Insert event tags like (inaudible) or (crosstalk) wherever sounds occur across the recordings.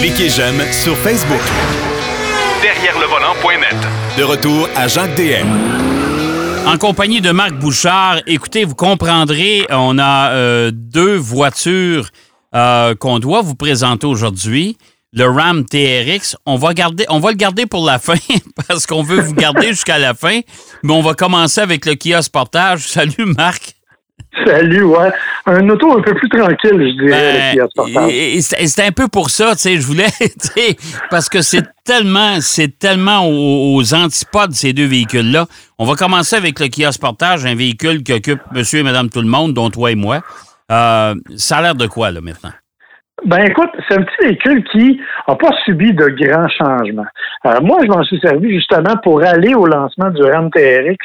Cliquez j'aime sur Facebook. Derrière le volant.net. De retour à Jacques DM. En compagnie de Marc Bouchard, écoutez, vous comprendrez, on a euh, deux voitures euh, qu'on doit vous présenter aujourd'hui. Le Ram TRX, on va, garder, on va le garder pour la (laughs) fin parce qu'on veut vous garder (laughs) jusqu'à la fin. Mais on va commencer avec le Kia Sportage. Salut Marc. Salut, ouais. Un auto un peu plus tranquille, je dirais, ben, C'est un peu pour ça, tu sais, je voulais, (laughs) parce que c'est tellement, c'est tellement aux, antipodes ces deux véhicules-là. On va commencer avec le Kia Sportage, un véhicule qui occupe monsieur et madame tout le monde, dont toi et moi. Euh, ça a l'air de quoi, là, maintenant? Ben écoute, c'est un petit véhicule qui n'a pas subi de grands changements. Euh, moi, je m'en suis servi justement pour aller au lancement du Ram TRX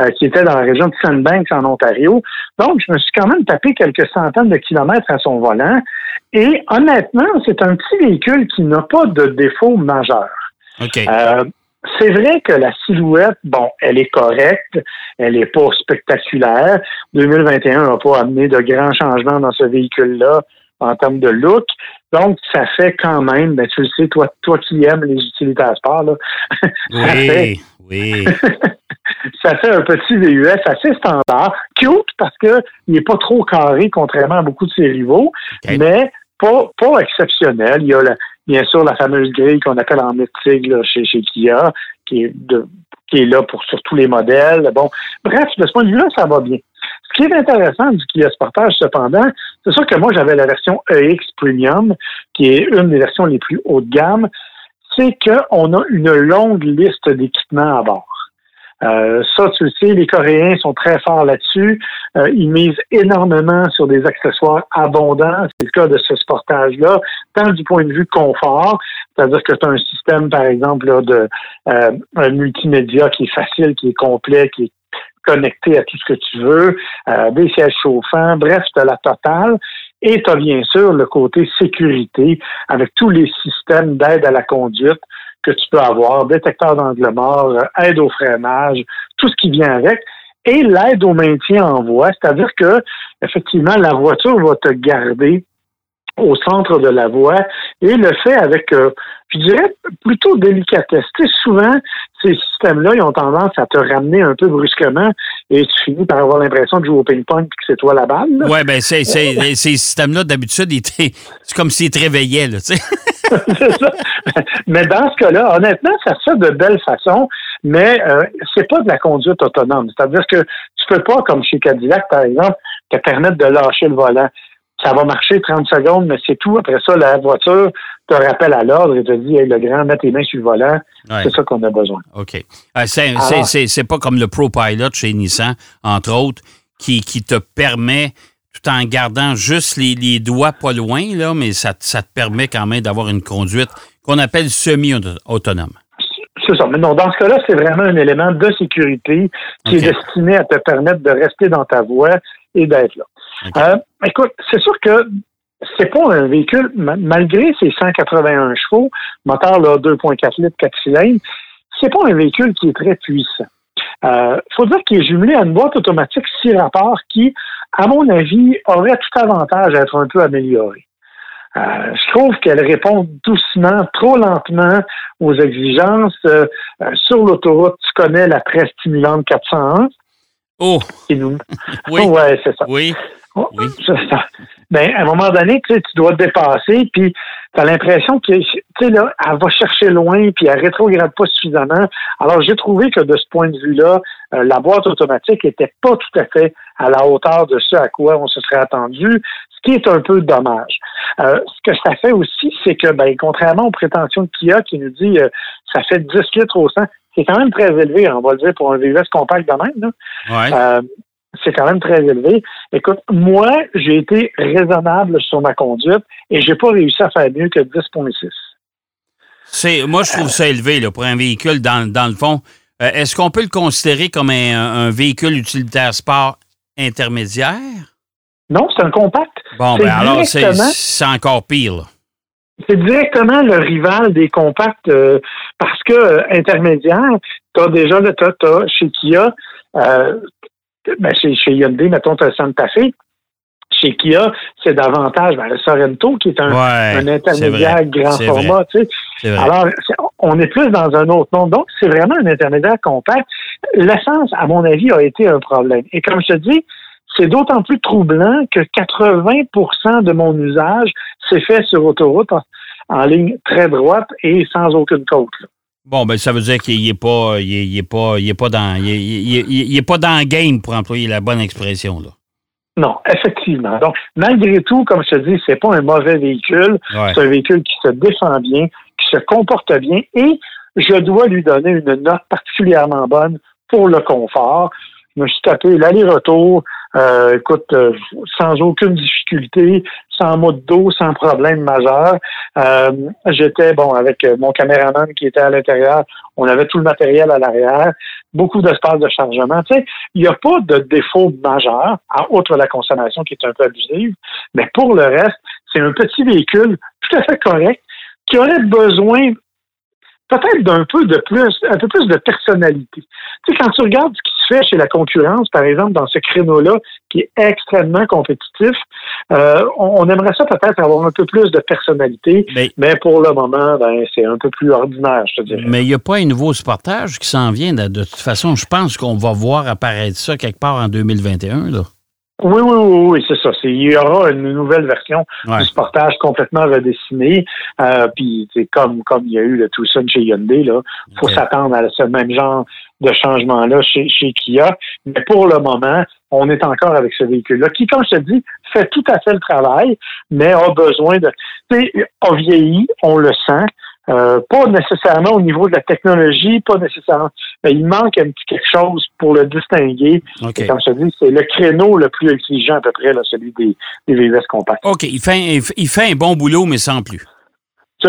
euh, qui était dans la région de Sandbanks en Ontario. Donc, je me suis quand même tapé quelques centaines de kilomètres à son volant. Et honnêtement, c'est un petit véhicule qui n'a pas de défaut majeur. Euh, c'est vrai que la silhouette, bon, elle est correcte, elle n'est pas spectaculaire. 2021 n'a pas amené de grands changements dans ce véhicule-là en termes de look. Donc, ça fait quand même, ben, tu le sais, toi, toi qui aimes les utilitaires sport, là, (laughs) oui, oui. (laughs) ça fait un petit VUS assez standard, cute parce qu'il n'est pas trop carré, contrairement à beaucoup de ses rivaux, mais pas, pas exceptionnel. Il y a bien sûr la fameuse grille qu'on appelle en mythique chez, chez Kia, qui est, de, qui est là pour sur tous les modèles. Bon, bref, de ce point de vue-là, ça va bien. Ce qui est intéressant du Kia Sportage, cependant, c'est sûr que moi, j'avais la version EX Premium, qui est une des versions les plus haut de gamme, c'est qu'on a une longue liste d'équipements à bord. Euh, ça, tu le sais, les Coréens sont très forts là-dessus. Euh, ils misent énormément sur des accessoires abondants. C'est le cas de ce sportage-là, tant du point de vue confort, c'est-à-dire que tu as un système, par exemple, de euh, multimédia qui est facile, qui est complet, qui est connecté à tout ce que tu veux, euh, des sièges chauffants, bref, tu la totale. Et tu as bien sûr le côté sécurité avec tous les systèmes d'aide à la conduite que tu peux avoir, détecteur d'angle mort, euh, aide au freinage, tout ce qui vient avec, et l'aide au maintien en voie, c'est-à-dire que effectivement la voiture va te garder au centre de la voie et le fait avec, euh, je dirais, plutôt délicatesse. Tu sais, souvent, ces systèmes-là, ils ont tendance à te ramener un peu brusquement et tu finis par avoir l'impression de jouer au ping-pong et que c'est toi la balle. Oui, bien, c'est, c'est, ces systèmes-là, d'habitude, c'est comme s'ils te réveillaient, là, tu sais. (laughs) (laughs) c'est ça. Mais dans ce cas-là, honnêtement, ça se fait de belle façon, mais euh, c'est pas de la conduite autonome. C'est-à-dire que tu peux pas, comme chez Cadillac, par exemple, te permettre de lâcher le volant ça va marcher 30 secondes, mais c'est tout. Après ça, la voiture te rappelle à l'ordre et te dit hey, le grand, mets tes mains sur le volant. C'est ça qu'on a besoin. OK. Euh, c'est pas comme le Pro Pilot chez Nissan, entre autres, qui, qui te permet, tout en gardant juste les, doigts pas loin, là, mais ça, ça te permet quand même d'avoir une conduite qu'on appelle semi-autonome. C'est ça. Mais non, dans ce cas-là, c'est vraiment un élément de sécurité qui est destiné à te permettre de rester dans ta voie et d'être là. Euh, écoute, c'est sûr que c'est pas un véhicule, malgré ses 181 chevaux, moteur 2.4 litres, 4 cylindres, c'est pas un véhicule qui est très puissant. Il euh, faut dire qu'il est jumelé à une boîte automatique 6 rapports qui, à mon avis, aurait tout avantage à être un peu améliorée. Euh, je trouve qu'elle répond doucement, trop lentement aux exigences. sur l'autoroute, tu connais la très stimulante 401. Oh! Nous... oui. ouais, c'est ça. Oui. Oh, oui. Ben, à un moment donné, tu, tu dois te dépasser, puis tu as l'impression que, tu sais, là, elle va chercher loin, puis elle rétrograde pas suffisamment. Alors, j'ai trouvé que de ce point de vue-là, euh, la boîte automatique était pas tout à fait à la hauteur de ce à quoi on se serait attendu, ce qui est un peu dommage. Euh, ce que ça fait aussi, c'est que, ben, contrairement aux prétentions de Kia qui nous dit euh, ça fait 10 litres au 100, c'est quand même très élevé, on va le dire, pour un VUS compact de même. Là. Ouais c'est quand même très élevé. Écoute, moi, j'ai été raisonnable sur ma conduite et j'ai pas réussi à faire mieux que 10.6. C'est, moi, je trouve ça élevé là, pour un véhicule dans, le fond. Euh, est-ce qu'on peut le considérer comme un, véhicule utilitaire sport intermédiaire? Non, c'est un compact. Bon, ben alors, c'est, encore pire. C'est directement le rival des compacts euh, parce que euh, intermédiaire, tu as déjà le Tata chez Kia, ben, chez, chez Hyundai, mettons, tu as Santa Fe. Chez Kia, c'est davantage ben, le Sorento qui est un, un intermédiaire grand format. Tu sais. Alors, on est plus dans un autre nom. Donc, c'est vraiment un intermédiaire compact. L'essence, à mon avis, a été un problème. Et comme je te dis, c'est d'autant plus troublant que 80% de mon usage s'est fait sur autoroute en, ligne très droite et sans aucune côte. Bon, ben ça veut dire qu'il n'est pas, il est, pas, il est pas dans, il est, pas dans le game pour employer la bonne expression là. Non, effectivement. Donc, malgré tout, comme je te dis, c'est pas un mauvais véhicule. C'est un véhicule qui se défend bien, qui se comporte bien, et je dois lui donner une note particulièrement bonne pour le confort. Je me suis tapé l'aller-retour euh, écoute, euh, sans aucune difficulté, sans mode d'eau, sans problème majeur. Euh, j'étais, bon, avec mon caméraman qui était à l'intérieur, on avait tout le matériel à l'arrière, beaucoup d'espace de chargement. Tu sais, il n'y a pas de défaut majeur, à outre la consommation qui est un peu abusive, mais pour le reste, c'est un petit véhicule tout à fait correct qui aurait besoin peut-être d'un peu de plus, un peu plus de personnalité. Tu sais, quand tu regardes ce fait chez la concurrence, par exemple, dans ce créneau-là, qui est extrêmement compétitif, euh, on, aimerait ça peut-être avoir un peu plus de personnalité, mais, pour le moment, ben, c'est un peu plus ordinaire, je te dirais. Mais il n'y a pas un nouveau sportage qui s'en vient. De, toute façon, je pense qu'on va voir apparaître ça quelque part en 2021, là. Oui, oui, oui, oui c'est ça. Il y aura une nouvelle version du Sportage complètement redessiné. Euh, puis c'est comme comme il y a eu le Tucson chez Hyundai, là, faut s'attendre à ce même genre de changement-là chez, chez Kia. Mais pour le moment, on est encore avec ce véhicule-là, qui, comme je te dis, fait tout à fait le travail, mais a besoin de. Tu sais, a vieilli, on le sent. Euh, pas nécessairement au niveau de la technologie, pas nécessairement. Mais il manque un petit quelque chose pour le distinguer. Et comme je te dis, c'est le créneau le plus exigeant à peu près, là, celui des, des VVS compacts. OK, il fait, il fait un bon boulot, mais sans plus.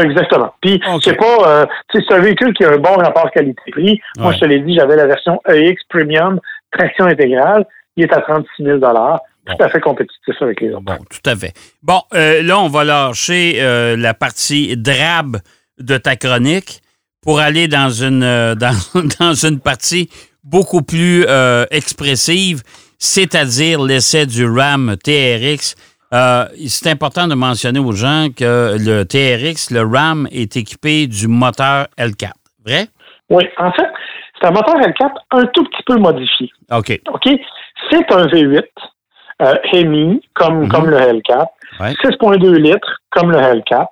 Exactement. Puis c'est pas, euh, c'est un véhicule qui a un bon rapport qualité-prix. Moi, je te l'ai dit, j'avais la version EX Premium, traction intégrale. Il est à 36 000 tout à fait compétitif avec les autres. Bon, tout à fait. Bon, euh, là, on va lâcher la partie drabe de ta chronique pour aller dans une, euh, (laughs) dans, une partie beaucoup plus euh, expressive, c'est-à-dire l'essai du RAM TRX. Euh, c'est important de mentionner aux gens que le TRX, le RAM, est équipé du moteur L4. Vrai? Oui, en fait, c'est un moteur L4 un tout petit peu modifié. OK. OK? C'est un V8 Hemi, comme, mhm. comme le L4. 6,2 litres, comme le Hellcat.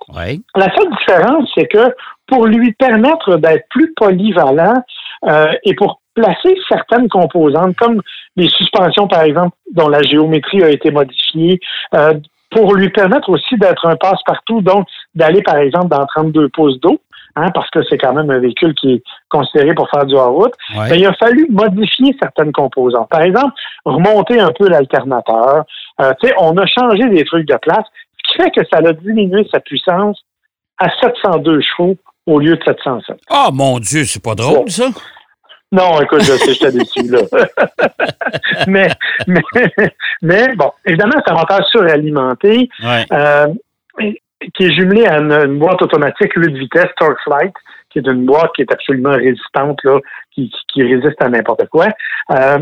La seule différence, c'est que pour lui permettre d'être plus polyvalent euh, et pour placer certaines composantes, comme les suspensions, par exemple, dont la géométrie a été modifiée, euh, pour lui permettre aussi d'être un passe-partout, donc d'aller, par exemple, dans 32 pouces d'eau, hein, parce que c'est quand même un véhicule qui est considéré pour faire du hors-route, ben, il a fallu modifier certaines composantes. Par exemple, remonter un peu l'alternateur. Euh, on a changé des trucs de place, ce qui fait que ça a diminué sa puissance à 702 chevaux au lieu de 707. Ah, oh, mon Dieu, c'est pas drôle, ça? Non, écoute, je sais, j'étais déçu, là. (laughs) mais, mais, mais, bon, évidemment, c'est un moteur suralimenté. Euh, qui est jumelé à une, boîte automatique 8 vitesses Flight, qui est une boîte qui est absolument résistante, là, qui, qui, résiste à n'importe quoi. Euh,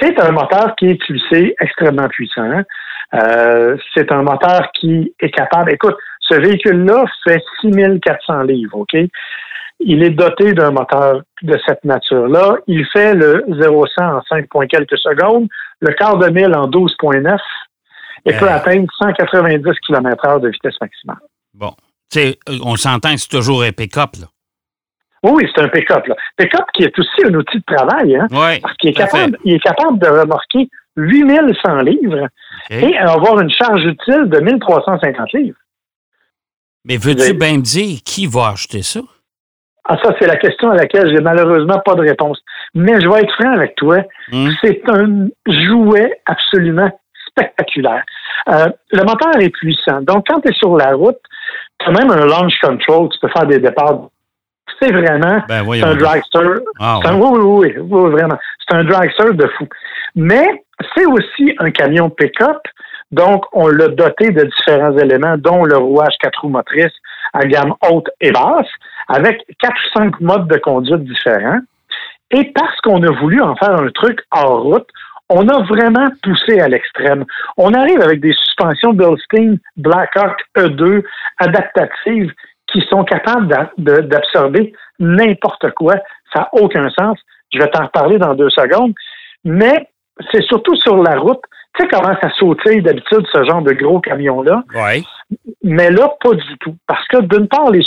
c'est un moteur qui est pulsé extrêmement puissant. Euh, c'est un moteur qui est capable. Écoute, ce véhicule-là fait 6400 livres, OK? Il est doté d'un moteur de cette nature-là. Il fait le 0-100 en 5 points quelques secondes, le quart de mille en 12,9 et peut euh. atteindre 190 km/h de vitesse maximale. Bon. Tu sais, on s'entend que c'est toujours un pick-up, là. Oui, c'est un pick-up. Pick-up qui est aussi un outil de travail, hein? Oui, parce qu'il est capable, il est capable de remorquer 8100 livres et avoir une charge utile de 1350 livres. Mais veux-tu bien me dire qui va acheter ça? Ah, ça, c'est la question à laquelle j'ai malheureusement pas de réponse. Mais je vais être franc avec toi. Hmm. C'est un jouet absolument spectaculaire. Euh, le moteur est puissant. Donc, quand tu es sur la route, tu as même un launch control. Tu peux faire des départs. C'est vraiment ben, un dragster. Ah, oui, oui, oui, vraiment. C'est un dragster de fou. Mais c'est aussi un camion pick-up. Donc, on l'a doté de différents éléments, dont le rouage quatre roues motrices à gamme haute et basse, avec quatre ou cinq modes de conduite différents. Et parce qu'on a voulu en faire un truc hors route, On a vraiment poussé à l'extrême. On arrive avec des suspensions Bilstein Blackhawk E2 adaptatives qui sont capables d'absorber n'importe quoi. Ça n'a aucun sens. Je vais t'en reparler dans deux secondes. Mais c'est surtout sur la route. Tu sais comment ça sautille d'habitude, ce genre de gros camion-là? Oui. Mais là, pas du tout. Parce que d'une part, les,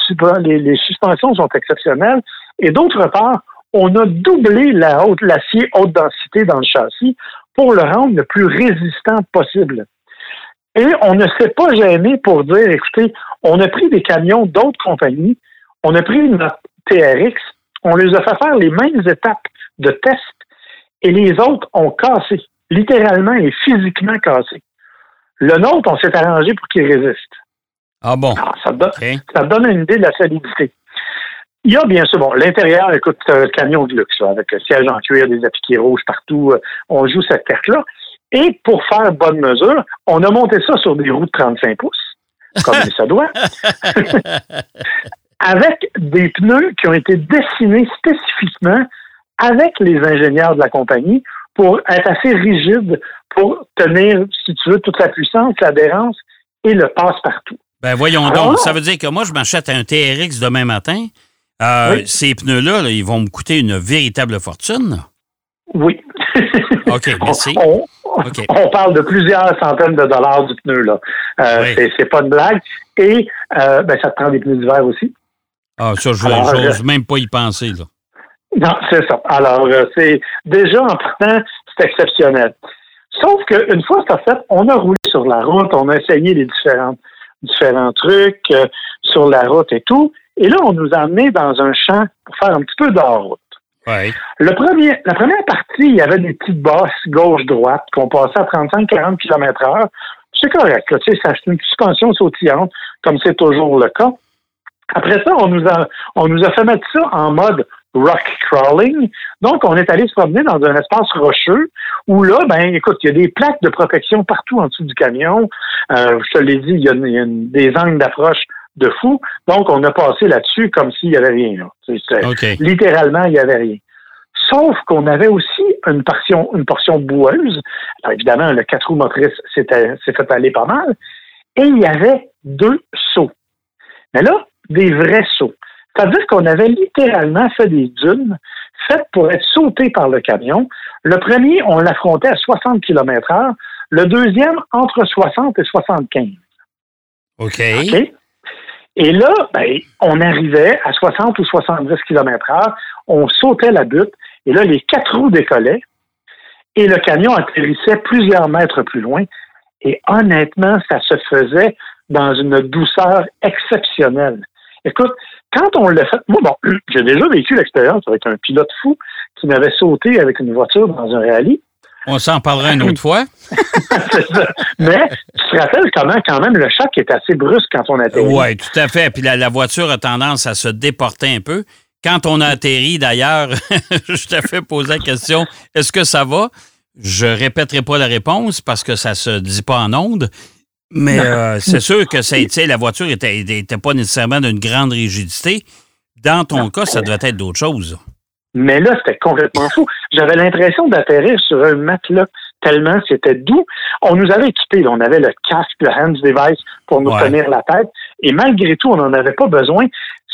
les, suspensions sont exceptionnelles et d'autre part, on a doublé l'acier haute densité dans le châssis pour le rendre le plus résistant possible. Et on ne s'est pas gêné pour dire, écoutez, on a pris des camions d'autres compagnies, on a pris notre TRX, on les a fait faire les mêmes étapes de test et les autres ont cassé, littéralement et physiquement cassé. Le nôtre, on s'est arrangé pour qu'il résiste. Ah bon? Ah, ça, donne une idée de la solidité. Il y a bien sûr, bon, l'intérieur, écoute, un camion de luxe, avec un siège en cuir, des appliqués rouges partout. Euh, on joue cette carte-là. Et pour faire bonne mesure, on a monté ça sur des roues de 35 pouces, comme ça doit, (laughs) avec des pneus qui ont été dessinés spécifiquement avec les ingénieurs de la compagnie pour être assez rigides pour tenir, si tu veux, toute la puissance, l'adhérence et le passe-partout. Ben voyons donc, ça veut dire que moi, je m'achète un TRX demain matin. Euh, ces pneus-là, ils vont me coûter une véritable fortune. Oui. (laughs) OK, (laughs) merci. On, parle de plusieurs centaines de dollars du pneu, là. Euh, c'est pas une blague. Et euh, ben, ça te prend des pneus d'hiver aussi. Ah, ça, je n'ose même pas y penser, là. Non, c'est ça. Alors, c'est déjà en partant, c'est exceptionnel. Sauf qu'une fois ça fait, on a roulé sur la route, on a essayé les différentes différents trucs euh, sur la route et tout. Et là, on nous a amenés dans un champ pour faire un petit peu d'hors-route. Le premier, la première partie, il y avait des petites bosses gauche-droite qu'on passait à 35-40 km heure. C'est correct, tu sais, ça une suspension sautillante, comme c'est toujours le cas. Après ça, on nous a, on nous a fait mettre ça en mode rock crawling. Donc, on est allé se promener dans un espace rocheux où là, ben, écoute, il y a des plaques de protection partout en dessous du camion. Euh, je te l'ai dit, il y a, des angles d'approche de fou. Donc, on a passé là-dessus comme s'il n'y avait rien. Littéralement, il n'y avait rien. Sauf qu'on avait aussi une portion, une portion boueuse. Alors, évidemment, le quatre roues motrices s'est fait aller pas mal. Et il y avait deux sauts. Mais là, des vrais sauts. C'est-à-dire qu'on avait littéralement fait des dunes faites pour être sautées par le camion. Le premier, on l'affrontait à 60 km heure. Le deuxième, entre 60 et 75. OK. Et là, ben, on arrivait à 60 ou 70 km heure, on sautait la butte, et là, les quatre roues décollaient, et le camion atterrissait plusieurs mètres plus loin. Et honnêtement, ça se faisait dans une douceur exceptionnelle. Écoute, quand on l'a fait, moi, bon, (clears throat) j'ai déjà vécu l'expérience avec un pilote fou qui m'avait sauté avec une voiture dans un rallye. On s'en parlera une autre fois. (laughs) Mais tu te rappelles comment, quand même, le choc est assez brusque quand on atterrit. Oui, tout à fait. Puis la, voiture a tendance à se déporter un peu. Quand on a atterri, d'ailleurs, (laughs) je t'ai fait poser la question est-ce que ça va? Je répéterai pas la réponse parce que ça se dit pas en ondes. Mais euh, c'est sûr que la voiture n'était était pas nécessairement d'une grande rigidité. Dans ton cas, ça devait être d'autres choses. Mais là, c'était complètement fou. J'avais l'impression d'atterrir sur un matelas tellement c'était doux. On nous avait équipés, on avait le casque, le hands device pour nous tenir la tête. Et malgré tout, on n'en avait pas besoin.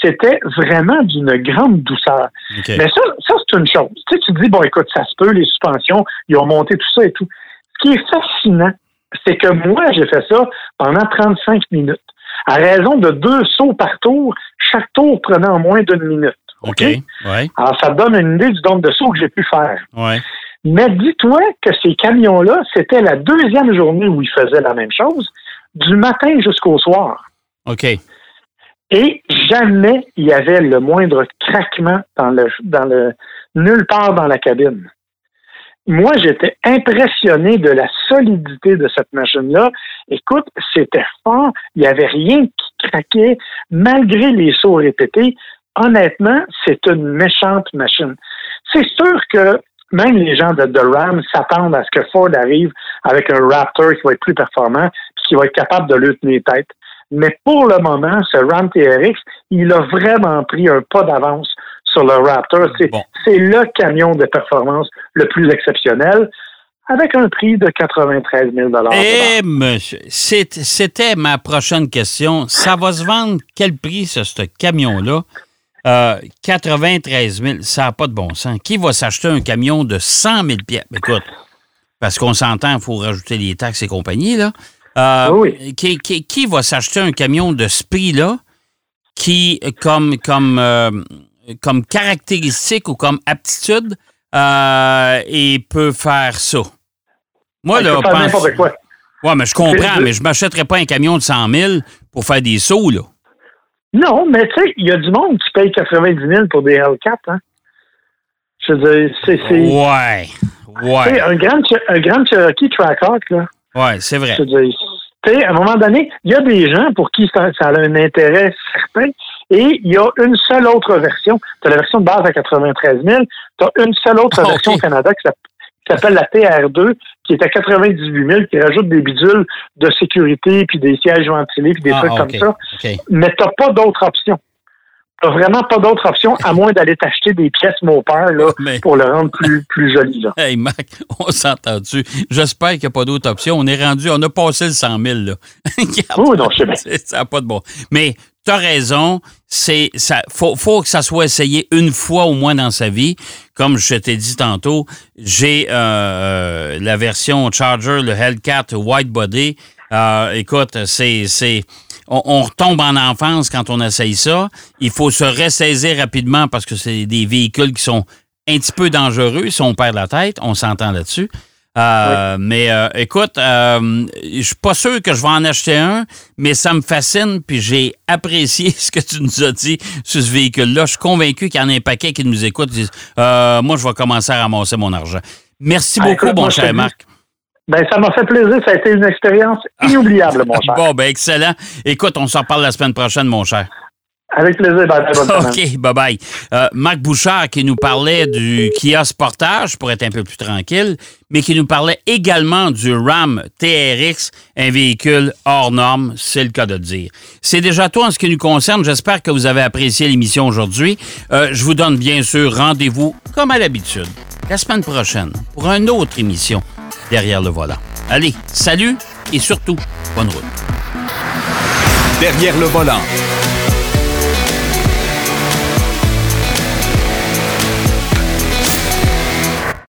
C'était vraiment d'une grande douceur. Mais ça, ça c'est une chose. Tu sais, tu te dis, bon, écoute, ça se peut, les suspensions, ils ont monté tout ça et tout. Ce qui est fascinant, c'est que moi, j'ai fait ça pendant 35 minutes. À raison de deux sauts par tour, chaque tour prenant moins d'une minute. OK? Ouais. Alors, ça te donne une idée du nombre de sauts que j'ai pu faire. Ouais. Mais dis-toi que ces camions-là, c'était la deuxième journée où ils faisaient la même chose, du matin jusqu'au soir. OK. Et jamais il y avait le moindre craquement dans le, dans le, nulle part dans la cabine moi, j'étais impressionné de la solidité de cette machine-là. Écoute, c'était fort, il n'y avait rien qui craquait, malgré les sauts répétés. Honnêtement, c'est une méchante machine. C'est sûr que même les gens de, de Ram s'attendent à ce que Ford arrive avec un Raptor qui va être plus performant, puis qui va être capable de lui tenir tête. Mais pour le moment, ce Ram TRX, il a vraiment pris un pas d'avance sur le Raptor. C'est le camion de performance le plus exceptionnel. avec un prix de 93 000 Eh, monsieur, c'était ma prochaine question. Ça va se vendre quel prix, ce, ce camion-là? 93 euh, 000, ça n'a pas de bon sens. Qui va s'acheter un camion de 100 000 pièces? Écoute, parce qu'on s'entend, il faut rajouter les taxes et compagnie, là. Euh, oui. qui, va s'acheter un camion de ce prix-là qui, comme, comme, euh, comme caractéristique ou comme aptitude, et peut faire ça? Moi, là, je pense... Quoi. Ouais, mais je comprends, mais je ne m'achèterais pas un camion de 100 000 pour faire des sauts, là. Non, mais tu sais, il y a du monde qui paye 90 000 pour des L4, hein? Je veux dire, c'est. Ouais. Ouais. Un grand, un grand Cherokee Trackhawk, là. Ouais, c'est vrai. Je veux dire, à un moment donné, il y a des gens pour qui ça, a un intérêt certain et il y a une seule autre version. Tu as la version de base à 93 000, tu as une seule autre version au Canada qui s'appelle la TR2, qui est à 98 000, qui rajoute des bidules de sécurité, puis des sièges ventilés, puis des ah, trucs comme ça. Mais tu n'as pas d'autre option. Vraiment pas d'autre option, à moins d'aller t'acheter des pièces Mopar là, pour le rendre plus, plus joli. Là. Hey, Mac, (laughs) on s'entend-tu? J'espère qu'il n'y a pas d'autre option. On est rendu, on a passé le 100 000. Là. (laughs) oui, non, je sais. (laughs) Ça n'a pas de bon. Mais tu as raison, c'est ça faut, faut que ça soit essayé une fois au moins dans sa vie. Comme je t'ai dit tantôt, j'ai euh, euh, la version Charger, le Hellcat White Body. Euh, écoute, c'est c'est on, retombe en enfance quand on essaye ça. Il faut se ressaisir rapidement parce que c'est des véhicules qui sont un petit peu dangereux si on perd la tête. On s'entend là-dessus. Euh, mais euh, écoute, euh, je suis pas sûr que je vais en acheter un, mais ça me fascine, puis j'ai apprécié (laughs) ce que tu nous as dit sur ce véhicule-là. Je suis convaincu qu'il y en a un paquet qui nous écoute. moi, je vais commencer à ramasser mon argent. Merci ben, beaucoup, mon cher Marc. Ben, ça m'a fait plaisir. Ça a été une expérience inoubliable, mon (laughs) cher. Bon, ben, excellent. Écoute, on s'en parle la semaine prochaine, mon cher. Avec plaisir. Bye, (laughs) OK, bye-bye. Euh, Marc Bouchard qui nous parlait du Kia Sportage pour être un peu plus tranquille, mais qui nous parlait également du Ram TRX, un véhicule hors norme, c'est le cas de le dire. C'est déjà tout en ce qui nous concerne. J'espère que vous avez apprécié l'émission aujourd'hui. Euh, je vous donne bien sûr rendez-vous, comme à l'habitude, la semaine prochaine pour une autre émission derrière le volant. Allez, salut et surtout, bonne route. Derrière le volant.